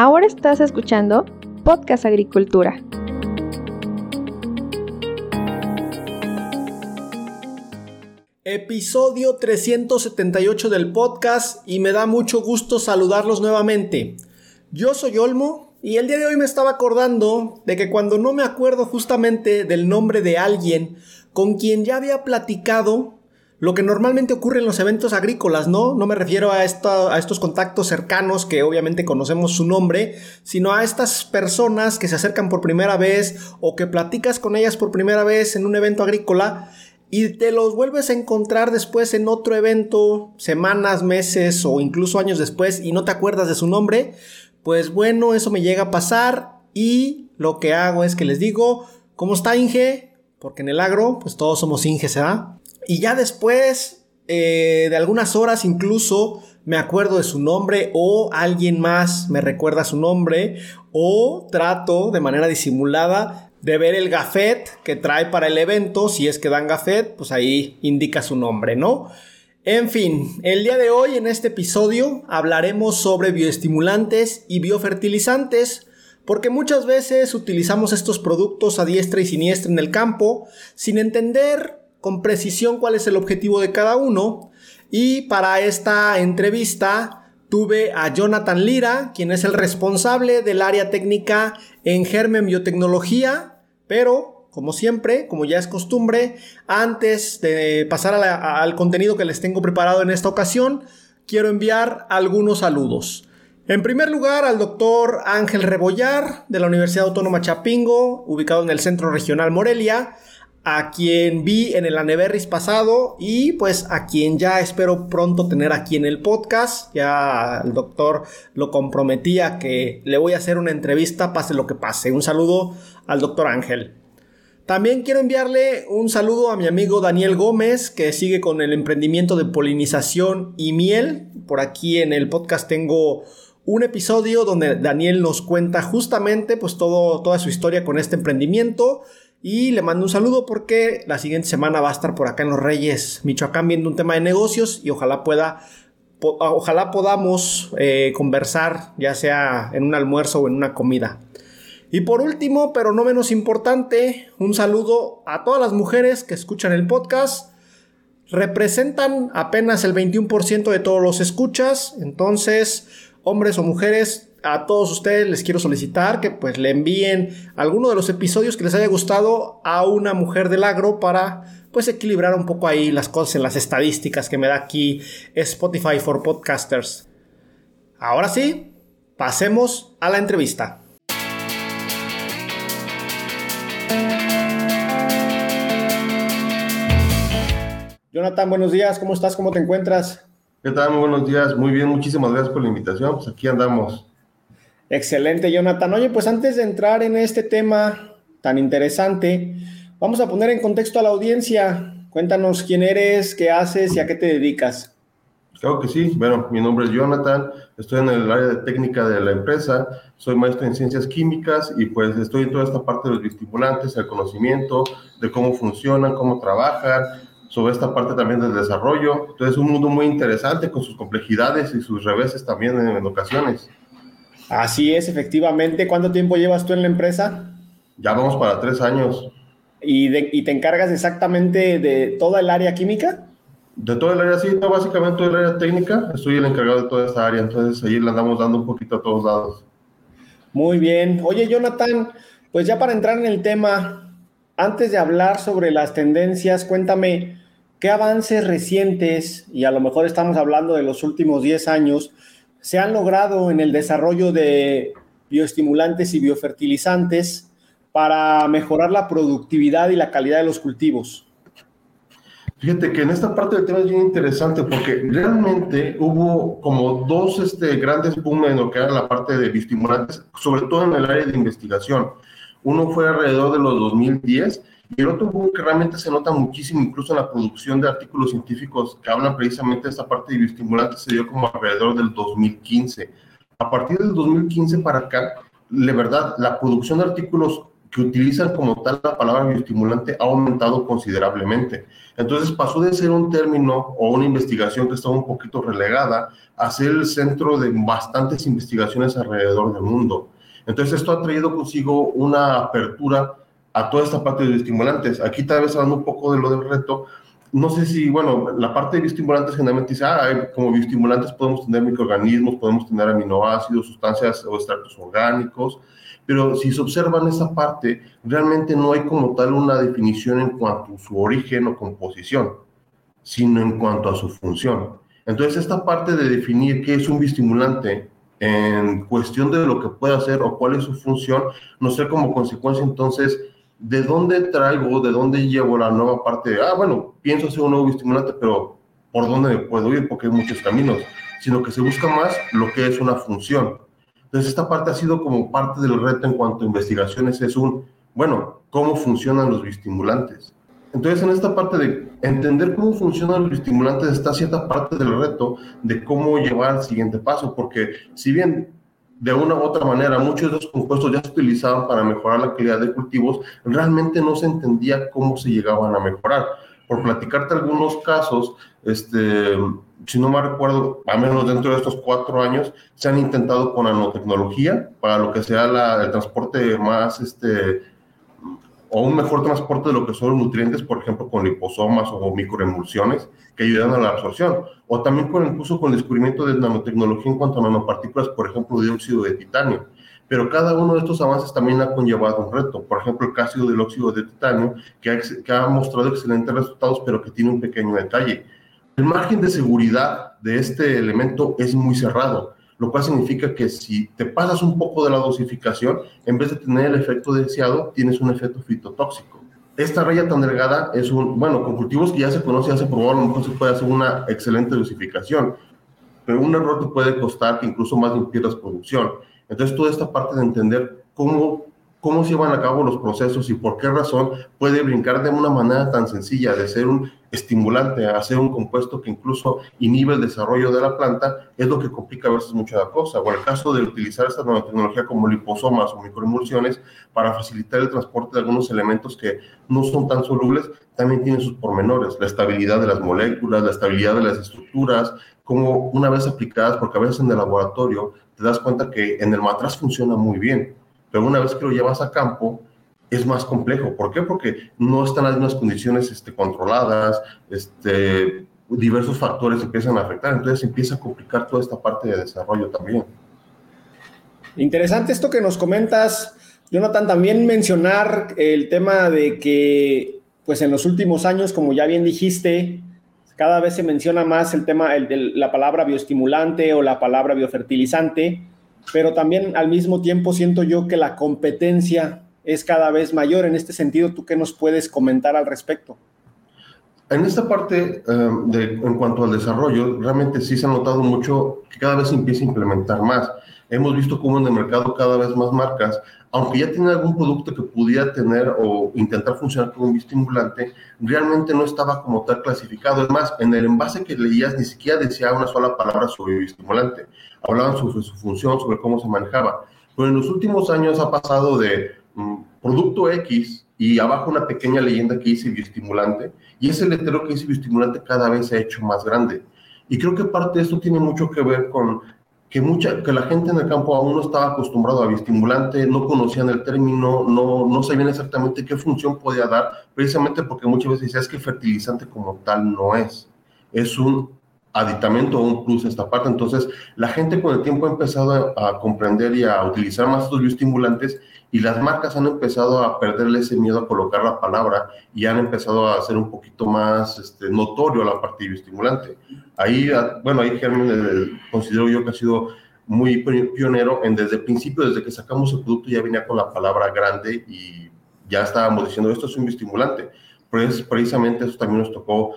Ahora estás escuchando Podcast Agricultura. Episodio 378 del podcast y me da mucho gusto saludarlos nuevamente. Yo soy Olmo y el día de hoy me estaba acordando de que cuando no me acuerdo justamente del nombre de alguien con quien ya había platicado, lo que normalmente ocurre en los eventos agrícolas, ¿no? No me refiero a, estos contactos cercanos que obviamente conocemos su nombre, sino a estas personas que se acercan por primera vez o que platicas con ellas por primera vez en un evento agrícola y te los vuelves a encontrar después en otro evento, semanas, meses o incluso años después y no te acuerdas de su nombre, pues bueno, eso me llega a pasar y lo que hago es que les digo, ¿cómo está Inge? Porque en el agro, pues todos somos Inge, ¿verdad? Y ya después eh, de algunas horas incluso me acuerdo de su nombre o alguien más me recuerda su nombre o trato de manera disimulada de ver el gafet que trae para el evento. Si es que dan gafet, pues ahí indica su nombre, ¿no? En fin, el día de hoy en este episodio hablaremos sobre bioestimulantes y biofertilizantes porque muchas veces utilizamos estos productos a diestra y siniestra en el campo sin entender con precisión cuál es el objetivo de cada uno. Y para esta entrevista tuve a Jonathan Lira, quien es el responsable del área técnica en Germen Biotecnología, pero como siempre, como ya es costumbre, antes de pasar al contenido que les tengo preparado en esta ocasión, quiero enviar algunos saludos. En primer lugar, al doctor Ángel Rebollar de la Universidad Autónoma Chapingo, ubicado en el Centro Regional Morelia, a quien vi en el Aneberris pasado y pues a quien ya espero pronto tener aquí en el podcast. Ya el doctor lo comprometía que le voy a hacer una entrevista, pase lo que pase. Un saludo al doctor Ángel. También quiero enviarle un saludo a mi amigo Daniel Gómez, que sigue con el emprendimiento de polinización y miel. Por aquí en el podcast tengo un episodio donde Daniel nos cuenta justamente pues todo, toda su historia con este emprendimiento y le mando un saludo porque la siguiente semana va a estar por acá en Los Reyes, Michoacán, viendo un tema de negocios y ojalá pueda, ojalá podamos eh, conversar, ya sea en un almuerzo o en una comida. Y por último, pero no menos importante, un saludo a todas las mujeres que escuchan el podcast. Representan apenas el 21% de todos los escuchas, entonces, hombres o mujeres, a todos ustedes les quiero solicitar que pues le envíen alguno de los episodios que les haya gustado a una mujer del agro para pues equilibrar un poco ahí las cosas en las estadísticas que me da aquí Spotify for Podcasters. Ahora sí, pasemos a la entrevista. Jonathan, buenos días, ¿cómo estás? ¿Cómo te encuentras? ¿Qué tal? Muy buenos días, muy bien, muchísimas gracias por la invitación. Pues aquí andamos. Excelente, Jonathan. Oye, pues antes de entrar en este tema tan interesante, vamos a poner en contexto a la audiencia. Cuéntanos quién eres, qué haces y a qué te dedicas. Claro que sí. Bueno, mi nombre es Jonathan, estoy en el área de técnica de la empresa, soy maestro en ciencias químicas y pues estoy en toda esta parte de los bioestimulantes, el conocimiento de cómo funcionan, cómo trabajan, sobre esta parte también del desarrollo. Entonces, es un mundo muy interesante con sus complejidades y sus reveses también en ocasiones. Así es, efectivamente. ¿Cuánto tiempo llevas tú en la empresa? Ya vamos para tres años. ¿Y, te encargas exactamente de toda el área química? De todo el área, sí, no, básicamente todo el área técnica. Estoy el encargado de toda esta área, entonces ahí le andamos dando un poquito a todos lados. Muy bien. Oye, Jonathan, pues ya para entrar en el tema, antes de hablar sobre las tendencias, cuéntame qué avances recientes, y a lo mejor estamos hablando de los últimos 10 años, se han logrado en el desarrollo de bioestimulantes y biofertilizantes para mejorar la productividad y la calidad de los cultivos? Fíjate que en esta parte del tema es bien interesante porque realmente hubo como dos este, grandes boom en lo que era la parte de bioestimulantes, sobre todo en el área de investigación. Uno fue alrededor de los 2010 y el otro boom que realmente se nota muchísimo, incluso en la producción de artículos científicos que hablan precisamente de esta parte de bioestimulantes, se dio como alrededor del 2015. A partir del 2015 para acá, de verdad, la producción de artículos que utilizan como tal la palabra bioestimulante ha aumentado considerablemente. Entonces pasó de ser un término o una investigación que estaba un poquito relegada a ser el centro de bastantes investigaciones alrededor del mundo. Entonces esto ha traído consigo una apertura a toda esta parte de bioestimulantes. Aquí tal vez hablando un poco de lo del reto, no sé si, bueno, la parte de bioestimulantes generalmente dice, ah, como bioestimulantes podemos tener microorganismos, podemos tener aminoácidos, sustancias o extractos orgánicos, pero si se observan esa parte, realmente no hay como tal una definición en cuanto a su origen o composición, sino en cuanto a su función. Entonces, esta parte de definir qué es un bioestimulante en cuestión de lo que puede hacer o cuál es su función, no sé como consecuencia entonces de dónde traigo, de dónde llevo la nueva parte, ah, bueno, pienso hacer un nuevo estimulante, pero ¿por dónde puedo ir? Porque hay muchos caminos, sino que se busca más lo que es una función. Entonces, esta parte ha sido como parte del reto en cuanto a investigaciones, es un, bueno, ¿cómo funcionan los bioestimulantes? Entonces, en esta parte de entender cómo funcionan los bioestimulantes está cierta parte del reto de cómo llevar al siguiente paso, porque si bien de una u otra manera, muchos de esos compuestos ya se utilizaban para mejorar la calidad de cultivos, realmente no se entendía cómo se llegaban a mejorar. Por platicarte algunos casos, este, si no me recuerdo, al menos dentro de estos cuatro años, se han intentado con nanotecnología para lo que sea el transporte más este, o un mejor transporte de lo que son los nutrientes, por ejemplo, con liposomas o microemulsiones que ayudan a la absorción, o también con incluso con el descubrimiento de nanotecnología en cuanto a nanopartículas, por ejemplo, dióxido de titanio. Pero cada uno de estos avances también ha conllevado un reto. Por ejemplo, el caso del óxido de titanio, que ha, que ha mostrado excelentes resultados, pero que tiene un pequeño detalle. El margen de seguridad de este elemento es muy cerrado lo cual significa que si te pasas un poco de la dosificación, en vez de tener el efecto deseado, tienes un efecto fitotóxico. Esta raya tan delgada es un, bueno, con cultivos que ya se conoce, ya se lo mejor se puede hacer una excelente dosificación, pero un error te puede costar que incluso más de pierdas producción. Entonces, toda esta parte de entender cómo cómo se llevan a cabo los procesos y por qué razón puede brincar de una manera tan sencilla de ser un estimulante a ser un compuesto que incluso inhibe el desarrollo de la planta, es lo que complica a veces mucho la cosa. O el caso de utilizar esta nanotecnología como liposomas o microemulsiones para facilitar el transporte de algunos elementos que no son tan solubles, también tiene sus pormenores, la estabilidad de las moléculas, la estabilidad de las estructuras, como una vez aplicadas, porque a veces en el laboratorio te das cuenta que en el matraz funciona muy bien, pero una vez que lo llevas a campo, es más complejo. ¿Por qué? Porque no están las mismas condiciones este, controladas, este, diversos factores empiezan a afectar, entonces empieza a complicar toda esta parte de desarrollo también. Interesante esto que nos comentas, Jonathan, también mencionar el tema de que, pues en los últimos años, como ya bien dijiste, cada vez se menciona más el tema de la palabra bioestimulante o la palabra biofertilizante, pero también al mismo tiempo siento yo que la competencia es cada vez mayor. En este sentido, ¿tú qué nos puedes comentar al respecto? En esta parte, eh, de, en cuanto al desarrollo, realmente sí se ha notado mucho que cada vez se empieza a implementar más. Hemos visto cómo en el mercado cada vez más marcas, aunque ya tienen algún producto que pudiera tener o intentar funcionar como un estimulante, realmente no estaba como tal clasificado. Es más, en el envase que leías ni siquiera decía una sola palabra sobre estimulante. Hablaban sobre su función, sobre cómo se manejaba. Pero en los últimos años ha pasado de mm, producto X y abajo una pequeña leyenda que dice bioestimulante, y ese letrero que dice bioestimulante cada vez se ha hecho más grande. Y creo que parte de esto tiene mucho que ver con que, mucha, que la gente en el campo aún no estaba acostumbrado a bioestimulante, no conocían el término, no, no sabían exactamente qué función podía dar, precisamente porque muchas veces decías que fertilizante como tal no es. Es un aditamento o un plus esta parte. Entonces, la gente con el tiempo ha empezado a, comprender y a utilizar más estos bioestimulantes y las marcas han empezado a perderle ese miedo a colocar la palabra y han empezado a hacer un poquito más este, notorio la parte bioestimulante. Ahí, ah, bueno, ahí Germán eh, considero yo que ha sido muy pionero en desde el principio, desde que sacamos el producto ya venía con la palabra grande y ya estábamos diciendo esto es un bioestimulante. Pues precisamente eso también nos tocó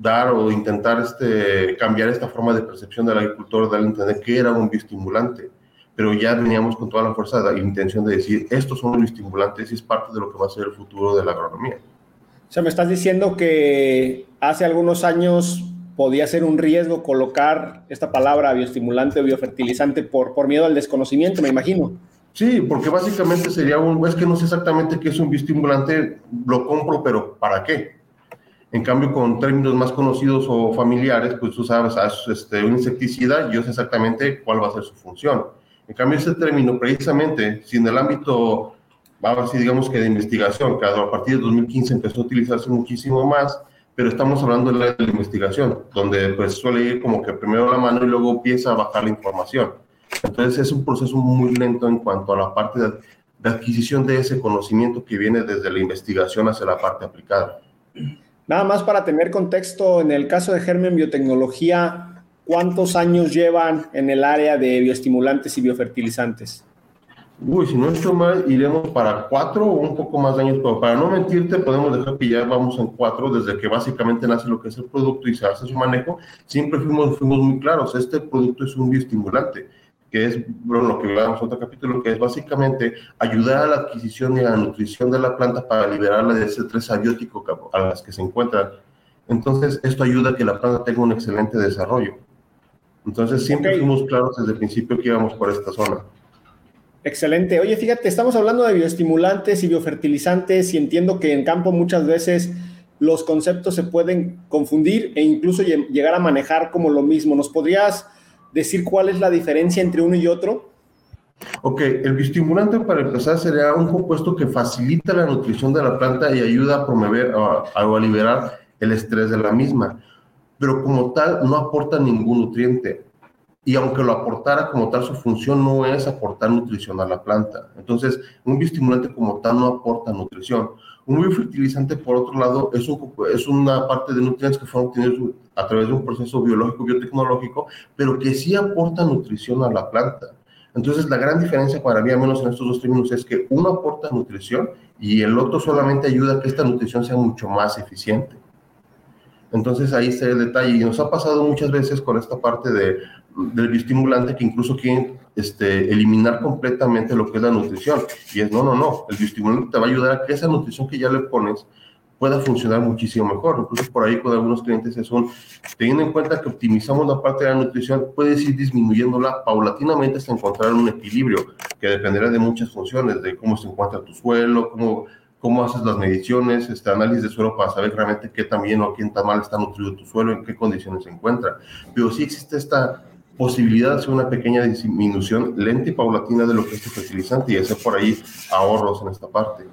dar o intentar este, cambiar esta forma de percepción del agricultor, darle a entender que era un bioestimulante, pero ya veníamos con toda la fuerza de la intención de decir, estos son los bioestimulantes y es parte de lo que va a ser el futuro de la agronomía. O sea, me estás diciendo que hace algunos años podía ser un riesgo colocar esta palabra bioestimulante o biofertilizante por, por miedo al desconocimiento, me imagino. Sí, porque básicamente sería un, es que no sé exactamente qué es un bioestimulante, lo compro, pero ¿para qué? En cambio, con términos más conocidos o familiares, pues tú sabes, ah, este, un insecticida, yo sé exactamente cuál va a ser su función. En cambio, ese término, precisamente, si en el ámbito, vamos a digamos que de investigación, que a partir de 2015 empezó a utilizarse muchísimo más, pero estamos hablando de la, investigación, donde pues suele ir como que primero la mano y luego empieza a bajar la información. Entonces es un proceso muy lento en cuanto a la parte de, de adquisición de ese conocimiento que viene desde la investigación hacia la parte aplicada. Nada más para tener contexto, en el caso de Germen Biotecnología, ¿cuántos años llevan en el área de bioestimulantes y biofertilizantes? Uy, si no estoy mal, iremos para cuatro o un poco más de años, pero para no mentirte, podemos dejar que ya vamos en cuatro, desde que básicamente nace lo que es el producto y se hace su manejo, siempre fuimos, fuimos muy claros, este producto es un bioestimulante que es bueno, lo que veamos en otro capítulo, que es básicamente ayudar a la adquisición y a la nutrición de la planta para liberarla de ese estrés abiótico a las que se encuentra. Entonces, esto ayuda a que la planta tenga un excelente desarrollo. Entonces, siempre fuimos claros desde el principio que íbamos por esta zona. Excelente. Oye, fíjate, estamos hablando de bioestimulantes y biofertilizantes y entiendo que en campo muchas veces los conceptos se pueden confundir e incluso llegar a manejar como lo mismo. ¿Nos podrías decir cuál es la diferencia entre uno y otro? Ok, el bioestimulante para empezar sería un compuesto que facilita la nutrición de la planta y ayuda a promover o a, liberar el estrés de la misma, pero como tal no aporta ningún nutriente. Y aunque lo aportara como tal, su función no es aportar nutrición a la planta. Entonces, un bioestimulante como tal no aporta nutrición. Un biofertilizante, por otro lado, es, una parte de nutrientes que fueron obtenidos a través de un proceso biológico, biotecnológico, pero que sí aporta nutrición a la planta. Entonces, la gran diferencia para mí, al menos en estos dos términos, es que uno aporta nutrición y el otro solamente ayuda a que esta nutrición sea mucho más eficiente. Entonces, ahí está el detalle. Y nos ha pasado muchas veces con esta parte de, del bioestimulante que incluso quieren este, eliminar completamente lo que es la nutrición. Y es, no, no, no, el bioestimulante te va a ayudar a que esa nutrición que ya le pones pueda funcionar muchísimo mejor. Incluso por ahí con algunos clientes es un, teniendo en cuenta que optimizamos la parte de la nutrición, puedes ir disminuyéndola paulatinamente hasta encontrar un equilibrio que dependerá de muchas funciones, de cómo se encuentra tu suelo, cómo, cómo haces las mediciones, este análisis de suelo para saber realmente qué tan bien o qué tan mal está nutrido tu suelo, en qué condiciones se encuentra. Pero sí existe esta posibilidad de hacer una pequeña disminución lenta y paulatina de lo que es el fertilizante y hacer por ahí ahorros en esta parte.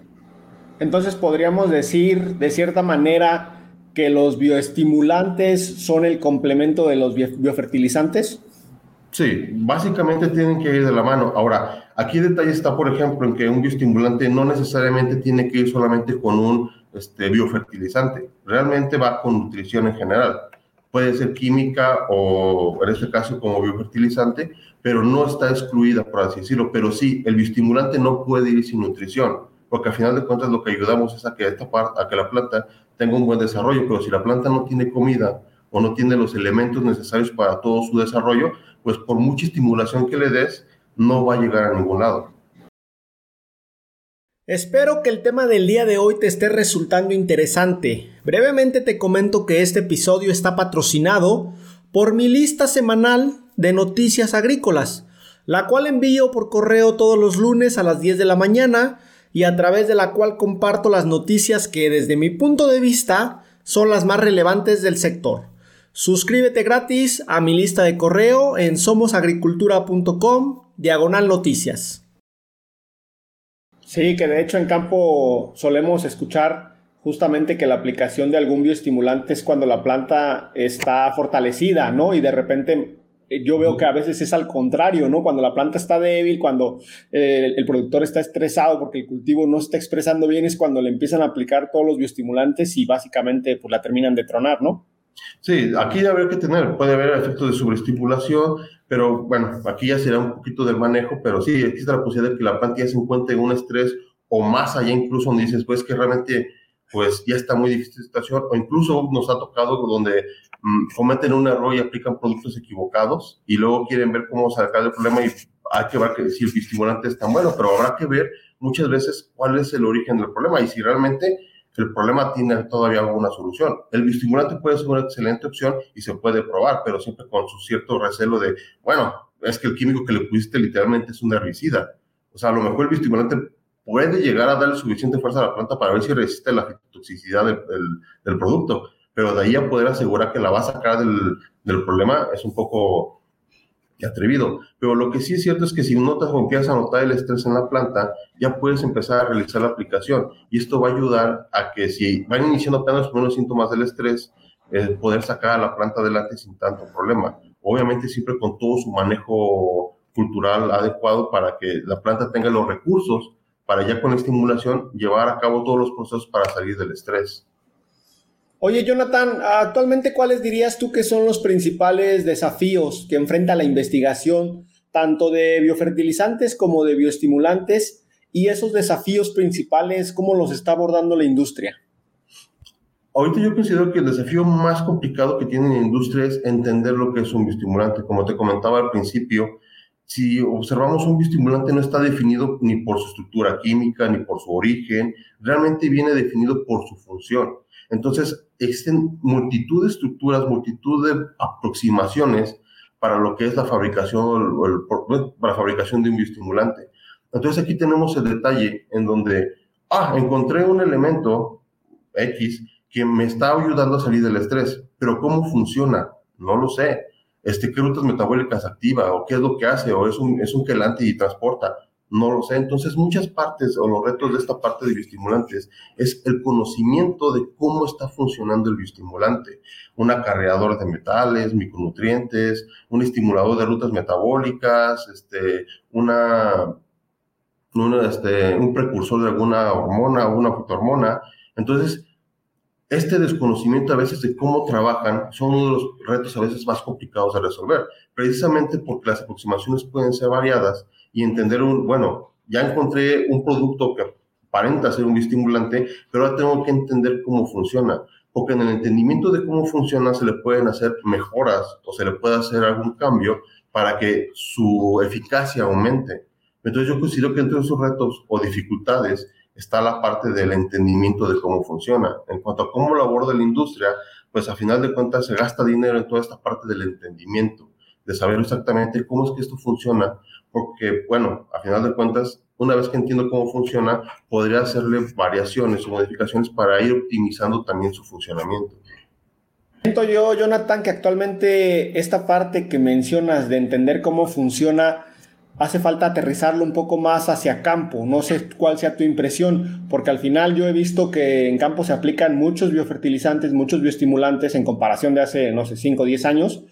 Entonces podríamos decir de cierta manera que los bioestimulantes son el complemento de los biofertilizantes. Sí, básicamente tienen que ir de la mano. Ahora, aquí el detalle está, por ejemplo, en que un bioestimulante no necesariamente tiene que ir solamente con un este, biofertilizante. Realmente va con nutrición en general puede ser química o en este caso como biofertilizante, pero no está excluida, por así decirlo. Pero sí, el bioestimulante no puede ir sin nutrición, porque al final de cuentas lo que ayudamos es a que, esta parte, a que la planta tenga un buen desarrollo, pero si la planta no tiene comida o no tiene los elementos necesarios para todo su desarrollo, pues por mucha estimulación que le des, no va a llegar a ningún lado. Espero que el tema del día de hoy te esté resultando interesante. Brevemente te comento que este episodio está patrocinado por mi lista semanal de noticias agrícolas, la cual envío por correo todos los lunes a las 10 de la mañana y a través de la cual comparto las noticias que desde mi punto de vista son las más relevantes del sector. Suscríbete gratis a mi lista de correo en somosagricultura.com diagonal noticias. Sí, que de hecho en campo solemos escuchar justamente que la aplicación de algún bioestimulante es cuando la planta está fortalecida, ¿no? Y de repente yo veo que a veces es al contrario, ¿no? Cuando la planta está débil, cuando eh, el productor está estresado porque el cultivo no está expresando bien, es cuando le empiezan a aplicar todos los bioestimulantes y básicamente pues la terminan de tronar, ¿no? Sí, aquí habría que tener, puede haber efectos de sobreestimulación, pero bueno, aquí ya será un poquito del manejo, pero sí existe la posibilidad de que la planta ya se encuentre en un estrés o más allá incluso donde dices, pues que realmente pues ya está muy difícil la situación, o incluso nos ha tocado donde mm, cometen un error y aplican productos equivocados y luego quieren ver cómo sacar el problema y hay que ver si el estimulante es tan bueno, pero habrá que ver muchas veces cuál es el origen del problema y si realmente el problema tiene todavía alguna solución. El biostimulante puede ser una excelente opción y se puede probar, pero siempre con su cierto recelo de, bueno, es que el químico que le pusiste literalmente es un herbicida. O sea, a lo mejor el biostimulante puede llegar a darle suficiente fuerza a la planta para ver si resiste la toxicidad del, producto, pero de ahí a poder asegurar que la va a sacar del, problema es un poco atrevido. Pero lo que sí es cierto es que si notas o empiezas a notar el estrés en la planta, ya puedes empezar a realizar la aplicación. Y esto va a ayudar a que si van iniciando apenas los primeros síntomas del estrés, eh, poder sacar a la planta adelante sin tanto problema. Obviamente siempre con todo su manejo cultural adecuado para que la planta tenga los recursos para ya con la estimulación llevar a cabo todos los procesos para salir del estrés. Oye, Jonathan, actualmente, ¿cuáles dirías tú que son los principales desafíos que enfrenta la investigación, tanto de biofertilizantes como de bioestimulantes? Y esos desafíos principales, ¿cómo los está abordando la industria? Ahorita yo considero que el desafío más complicado que tiene la industria es entender lo que es un bioestimulante. Como te comentaba al principio, si observamos un bioestimulante no está definido ni por su estructura química ni por su origen, realmente viene definido por su función. Entonces, existen multitud de estructuras, multitud de aproximaciones para lo que es la fabricación, para la fabricación de un bioestimulante. Entonces, aquí tenemos el detalle en donde, ah, encontré un elemento X que me está ayudando a salir del estrés, pero ¿cómo funciona? No lo sé. Este, ¿Qué rutas metabólicas activa? ¿O qué es lo que hace? ¿O es un, es un quelante y transporta? No lo sé. Entonces, muchas partes o los retos de esta parte de bioestimulantes es el conocimiento de cómo está funcionando el bioestimulante. Un acarreador de metales, micronutrientes, un estimulador de rutas metabólicas, este, una, este, un precursor de alguna hormona o una fitohormona. Entonces, este desconocimiento a veces de cómo trabajan son uno de los retos a veces más complicados de resolver, precisamente porque las aproximaciones pueden ser variadas y entender un, bueno, ya encontré un producto que aparenta ser un estimulante, pero ahora tengo que entender cómo funciona, porque en el entendimiento de cómo funciona se le pueden hacer mejoras o se le puede hacer algún cambio para que su eficacia aumente. Entonces yo considero que entre esos retos o dificultades está la parte del entendimiento de cómo funciona. En cuanto a cómo lo aborda la industria, pues a final de cuentas se gasta dinero en toda esta parte del entendimiento, de saber exactamente cómo es que esto funciona, porque bueno, a final de cuentas, una vez que entiendo cómo funciona, podría hacerle variaciones o modificaciones para ir optimizando también su funcionamiento. Siento yo, Jonathan, que actualmente esta parte que mencionas de entender cómo funciona hace falta aterrizarlo un poco más hacia campo. No sé cuál sea tu impresión, porque al final yo he visto que en campo se aplican muchos biofertilizantes, muchos bioestimulantes en comparación de hace, no sé, 5 o 10 años,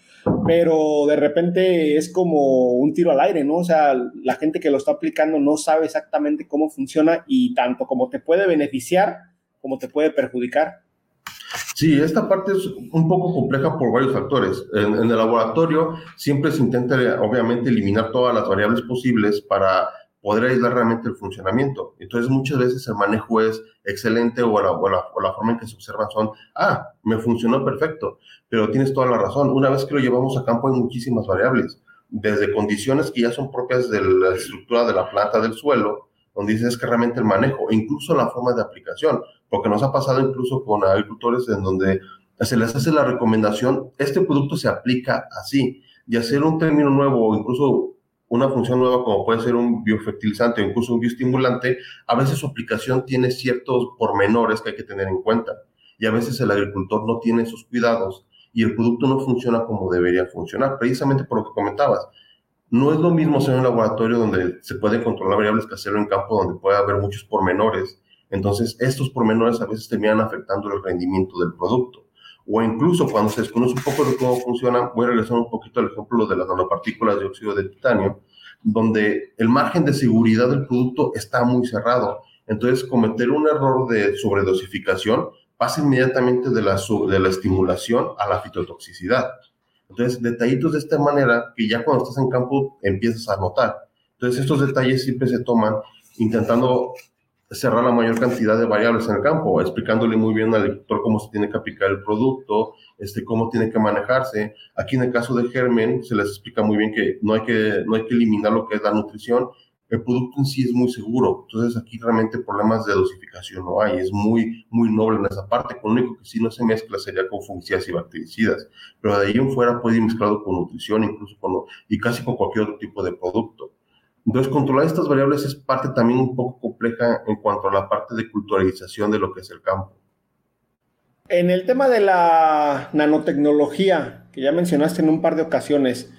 pero de repente es como un tiro al aire, ¿no? O sea, la gente que lo está aplicando no sabe exactamente cómo funciona y tanto como te puede beneficiar como te puede perjudicar. Sí, esta parte es un poco compleja por varios factores. En, el laboratorio siempre se intenta, obviamente, eliminar todas las variables posibles para poder aislar realmente el funcionamiento. Entonces, muchas veces el manejo es excelente o la, o la, forma en que se observan son, ah, me funcionó perfecto, pero tienes toda la razón. Una vez que lo llevamos a campo hay muchísimas variables, desde condiciones que ya son propias de la estructura de la planta del suelo, donde dices que realmente el manejo, incluso la forma de aplicación porque nos ha pasado incluso con agricultores en donde se les hace la recomendación, este producto se aplica así, y hacer un término nuevo o incluso una función nueva como puede ser un biofertilizante o incluso un bioestimulante, a veces su aplicación tiene ciertos pormenores que hay que tener en cuenta. Y a veces el agricultor no tiene esos cuidados y el producto no funciona como debería funcionar, precisamente por lo que comentabas. No es lo mismo ser un laboratorio donde se pueden controlar variables que hacerlo en campo donde puede haber muchos pormenores entonces, estos pormenores a veces terminan afectando el rendimiento del producto. O incluso cuando se desconoce un poco de cómo funciona, voy a regresar un poquito al ejemplo de las nanopartículas de óxido de titanio, donde el margen de seguridad del producto está muy cerrado. Entonces, cometer un error de sobredosificación pasa inmediatamente de la, de la estimulación a la fitotoxicidad. Entonces, detallitos de esta manera que ya cuando estás en campo empiezas a notar. Entonces, estos detalles siempre se toman intentando cerrar la mayor cantidad de variables en el campo, explicándole muy bien al agricultor cómo se tiene que aplicar el producto, este, cómo tiene que manejarse. Aquí en el caso de germen se les explica muy bien que no hay que, no hay que eliminar lo que es la nutrición. El producto en sí es muy seguro, entonces aquí realmente problemas de dosificación no hay, es muy, muy noble en esa parte. Con lo único que sí no se mezcla sería con fungicidas y bactericidas, pero de ahí en fuera puede ir mezclado con nutrición, incluso con, y casi con cualquier otro tipo de producto. Entonces, controlar estas variables es parte también un poco compleja en cuanto a la parte de culturalización de lo que es el campo. En el tema de la nanotecnología, que ya mencionaste en un par de ocasiones,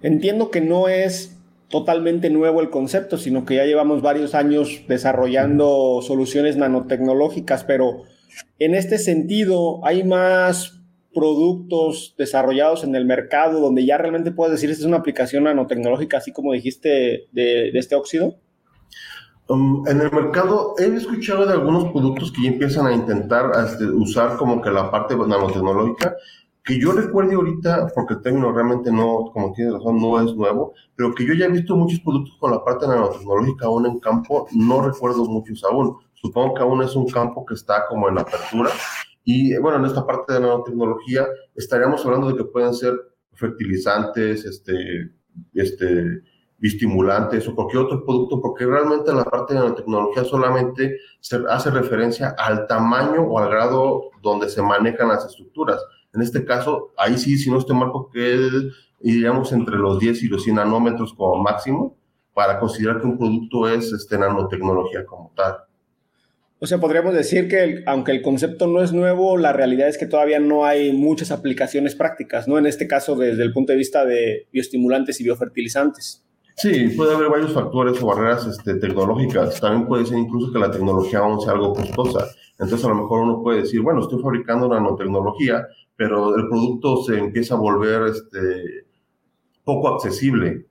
entiendo que no es totalmente nuevo el concepto, sino que ya llevamos varios años desarrollando soluciones nanotecnológicas, pero en este sentido, ¿hay más productos desarrollados en el mercado donde ya realmente puedes decir esta es una aplicación nanotecnológica, así como dijiste de, este óxido? Um, en el mercado he escuchado de algunos productos que ya empiezan a intentar este, usar como que la parte nanotecnológica, que yo recuerde ahorita, porque el término realmente no, como tiene razón, no es nuevo, pero que yo ya he visto muchos productos con la parte nanotecnológica aún en campo, no recuerdo muchos aún. Supongo que aún es un campo que está como en apertura. Y bueno, en esta parte de nanotecnología estaríamos hablando de que pueden ser fertilizantes, este, este, estimulantes o cualquier otro producto, porque realmente la parte de nanotecnología solamente se hace referencia al tamaño o al grado donde se manejan las estructuras. En este caso, ahí sí, si no estoy marco, que iríamos entre los 10 y los 100 nanómetros como máximo para considerar que un producto es este, nanotecnología como tal. O sea, podríamos decir que aunque el concepto no es nuevo, la realidad es que todavía no hay muchas aplicaciones prácticas, ¿no? En este caso, desde el punto de vista de bioestimulantes y biofertilizantes. Sí, puede haber varios factores o barreras este, tecnológicas. También puede ser incluso que la tecnología aún sea algo costosa. Entonces, a lo mejor uno puede decir, bueno, estoy fabricando nanotecnología, pero el producto se empieza a volver este, poco accesible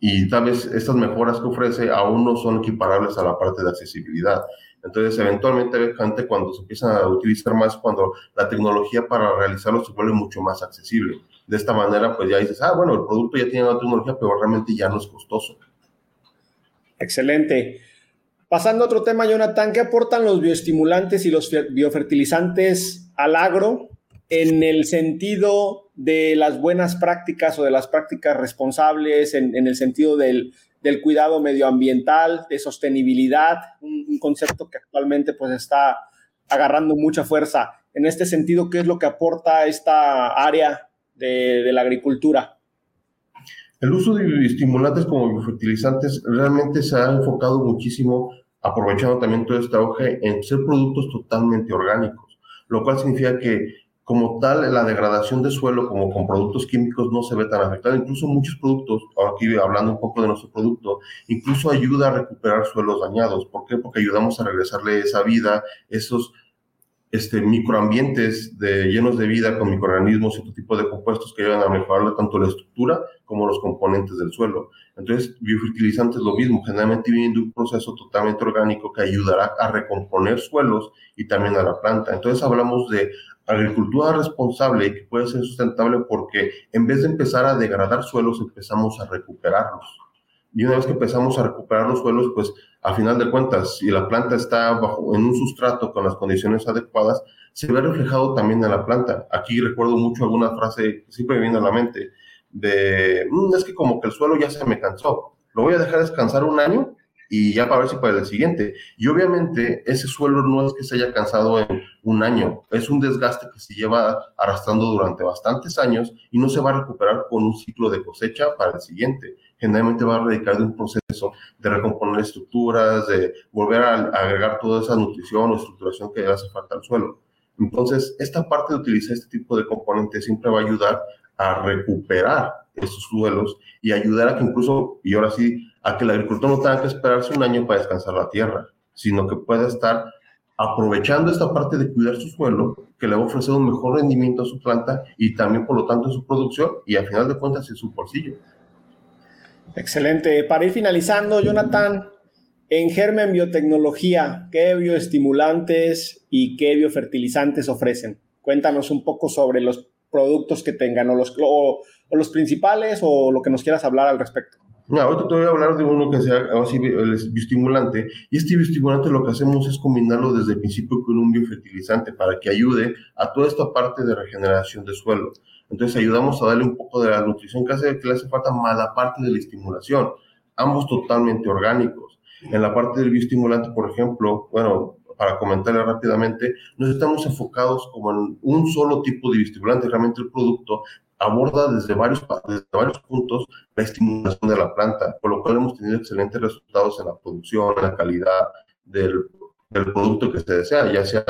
y tal vez estas mejoras que ofrece aún no son equiparables a la parte de accesibilidad. Entonces, eventualmente, gente cuando se empieza a utilizar más, cuando la tecnología para realizarlo se vuelve mucho más accesible. De esta manera, pues ya dices, ah, bueno, el producto ya tiene la tecnología, pero realmente ya no es costoso. Excelente. Pasando a otro tema, Jonathan, ¿qué aportan los bioestimulantes y los biofertilizantes al agro en el sentido de las buenas prácticas o de las prácticas responsables, en, el sentido del, cuidado medioambiental, de sostenibilidad, un, concepto que actualmente pues está agarrando mucha fuerza. En este sentido, ¿qué es lo que aporta esta área de, de la agricultura? El uso de estimulantes como biofertilizantes realmente se ha enfocado muchísimo, aprovechando también todo este auge, en ser productos totalmente orgánicos, lo cual significa que como tal, la degradación de suelo, como con productos químicos, no se ve tan afectada. Incluso muchos productos, aquí hablando un poco de nuestro producto, incluso ayuda a recuperar suelos dañados. ¿Por qué? Porque ayudamos a regresarle esa vida, esos este, microambientes llenos de vida con microorganismos y otro tipo de compuestos que ayudan a mejorar tanto la estructura como los componentes del suelo. Entonces, biofertilizantes lo mismo, generalmente vienen de un proceso totalmente orgánico que ayudará a recomponer suelos y también a la planta. Entonces, hablamos de agricultura responsable y que puede ser sustentable porque en vez de empezar a degradar suelos, empezamos a recuperarlos. Y una vez que empezamos a recuperar los suelos, pues a final de cuentas, si la planta está bajo, en un sustrato con las condiciones adecuadas, se ve reflejado también en la planta. Aquí recuerdo mucho alguna frase que siempre me viene a la mente de, mm, es que como que el suelo ya se me cansó, lo voy a dejar descansar un año y ya para ver si para el siguiente. Y obviamente ese suelo no es que se haya cansado en un año, es un desgaste que se lleva arrastrando durante bastantes años y no se va a recuperar con un ciclo de cosecha para el siguiente. Generalmente va a radicar de un proceso de recomponer estructuras, de volver a, agregar toda esa nutrición o estructuración que hace falta al suelo. Entonces, esta parte de utilizar este tipo de componentes siempre va a ayudar a recuperar esos suelos y ayudar a que incluso, y ahora sí, a que el agricultor no tenga que esperarse un año para descansar la tierra, sino que pueda estar aprovechando esta parte de cuidar su suelo, que le va a ofrecer un mejor rendimiento a su planta y también, por lo tanto, en su producción y al final de cuentas en su bolsillo. Excelente. Para ir finalizando, Jonathan, en Germen Biotecnología, ¿qué bioestimulantes y qué biofertilizantes ofrecen? Cuéntanos un poco sobre los productos que tengan o los, o los principales o lo que nos quieras hablar al respecto. No, ahorita te voy a hablar de uno que sea así el bioestimulante. Y este bioestimulante lo que hacemos es combinarlo desde el principio con un biofertilizante para que ayude a toda esta parte de regeneración de suelo. Entonces ayudamos a darle un poco de la nutrición que, hace, que le hace falta más la parte de la estimulación. Ambos totalmente orgánicos. En la parte del bioestimulante, por ejemplo, bueno, para comentarle rápidamente, nos estamos enfocados como en un solo tipo de bioestimulante. Realmente el producto aborda desde varios, desde varios puntos la estimulación de la planta, por lo cual hemos tenido excelentes resultados en la producción, en la calidad del, del producto que se desea, ya sea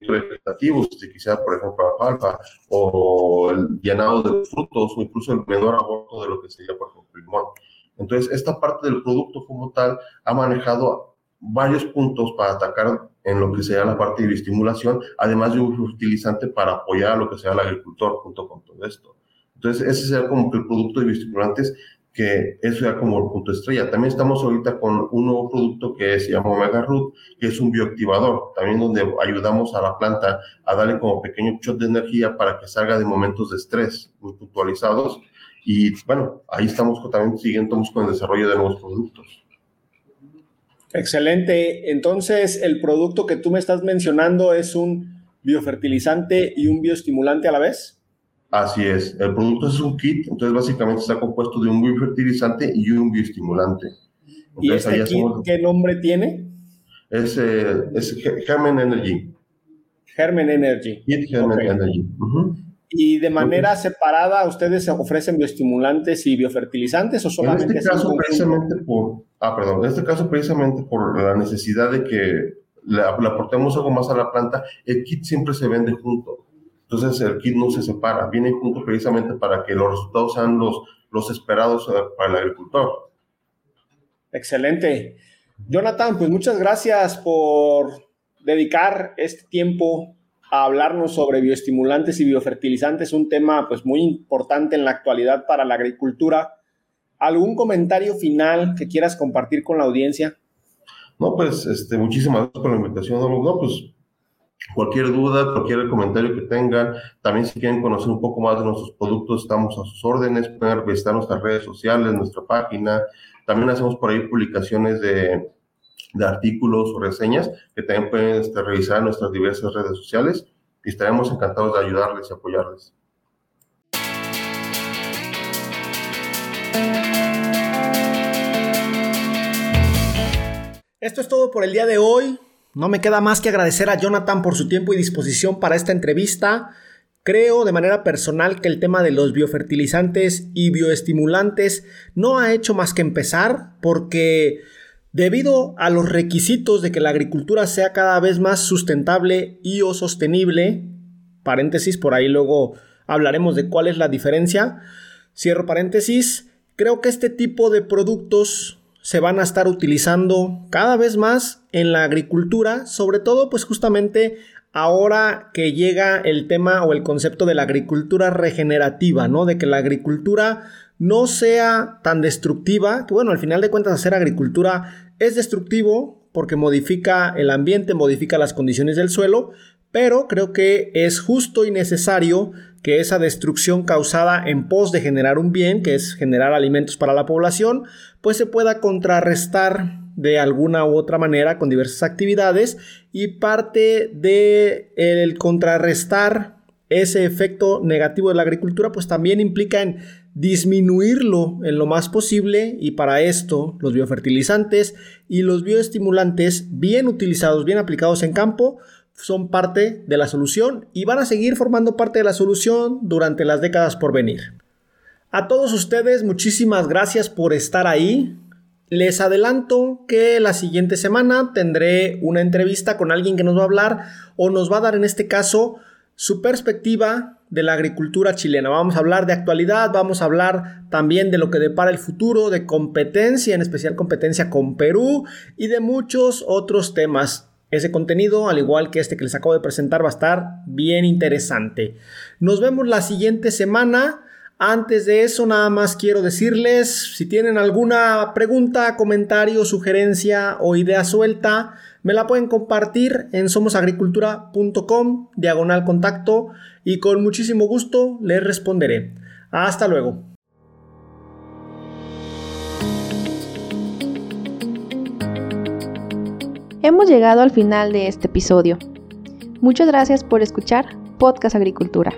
vegetativos, si quisiera, por ejemplo, palpa, o el llenado de frutos, o incluso el menor aborto de lo que sería, por ejemplo, limón. Entonces, esta parte del producto como tal ha manejado varios puntos para atacar en lo que sea la parte de bioestimulación, además de un utilizante para apoyar a lo que sea el agricultor junto con todo esto. Entonces, ese sería como que el producto de bioestimulantes, que eso ya como el punto estrella. También estamos ahorita con un nuevo producto que se llama Omega Root, que es un bioactivador, también donde ayudamos a la planta a darle como pequeño shot de energía para que salga de momentos de estrés muy puntualizados. Y bueno, ahí estamos también siguiendo con el desarrollo de nuevos productos. Excelente. Entonces, el producto que tú me estás mencionando es un biofertilizante y un bioestimulante a la vez. Así es. El producto es un kit, entonces básicamente está compuesto de un biofertilizante y un bioestimulante. ¿Y este kit qué nombre tiene? Es, eh, es Germen Energy. Germen Energy. Kit Germen Energy. ¿Y de manera separada ustedes ofrecen bioestimulantes y biofertilizantes o solamente? En este caso precisamente por, ah, perdón, en este caso precisamente por la necesidad de que le, aportemos algo más a la planta, el kit siempre se vende junto. Entonces el kit no se separa, viene junto precisamente para que los resultados sean los, los esperados eh, para el agricultor. Excelente. Jonathan, pues muchas gracias por dedicar este tiempo a hablarnos sobre bioestimulantes y biofertilizantes, un tema pues muy importante en la actualidad para la agricultura. ¿Algún comentario final que quieras compartir con la audiencia? No, pues este, muchísimas gracias por la invitación. No, pues cualquier duda, cualquier comentario que tengan, también si quieren conocer un poco más de nuestros productos, estamos a sus órdenes, pueden visitar nuestras redes sociales, nuestra página. También hacemos por ahí publicaciones de, de artículos o reseñas que también pueden este, revisar en nuestras diversas redes sociales y estaremos encantados de ayudarles y apoyarles. Esto es todo por el día de hoy. No me queda más que agradecer a Jonathan por su tiempo y disposición para esta entrevista. Creo de manera personal que el tema de los biofertilizantes y bioestimulantes no ha hecho más que empezar porque Debido a los requisitos de que la agricultura sea cada vez más sustentable y o sostenible, paréntesis, por ahí luego hablaremos de cuál es la diferencia, cierro paréntesis, creo que este tipo de productos se van a estar utilizando cada vez más en la agricultura, sobre todo pues justamente ahora que llega el tema o el concepto de la agricultura regenerativa, ¿no? De que la agricultura no sea tan destructiva, que bueno, al final de cuentas hacer agricultura es destructivo porque modifica el ambiente, modifica las condiciones del suelo, pero creo que es justo y necesario que esa destrucción causada en pos de generar un bien, que es generar alimentos para la población, pues se pueda contrarrestar de alguna u otra manera con diversas actividades y parte de el contrarrestar ese efecto negativo de la agricultura pues también implica en disminuirlo en lo más posible y para esto los biofertilizantes y los bioestimulantes bien utilizados, bien aplicados en campo son parte de la solución y van a seguir formando parte de la solución durante las décadas por venir. A todos ustedes muchísimas gracias por estar ahí. Les adelanto que la siguiente semana tendré una entrevista con alguien que nos va a hablar o nos va a dar en este caso su perspectiva de la agricultura chilena. Vamos a hablar de actualidad, vamos a hablar también de lo que depara el futuro, de competencia, en especial competencia con Perú y de muchos otros temas. Ese contenido, al igual que este que les acabo de presentar, va a estar bien interesante. Nos vemos la siguiente semana. Antes de eso, nada más quiero decirles, si tienen alguna pregunta, comentario, sugerencia o idea suelta, me la pueden compartir en somosagricultura.com, diagonal contacto, y con muchísimo gusto les responderé. Hasta luego. Hemos llegado al final de este episodio. Muchas gracias por escuchar Podcast Agricultura.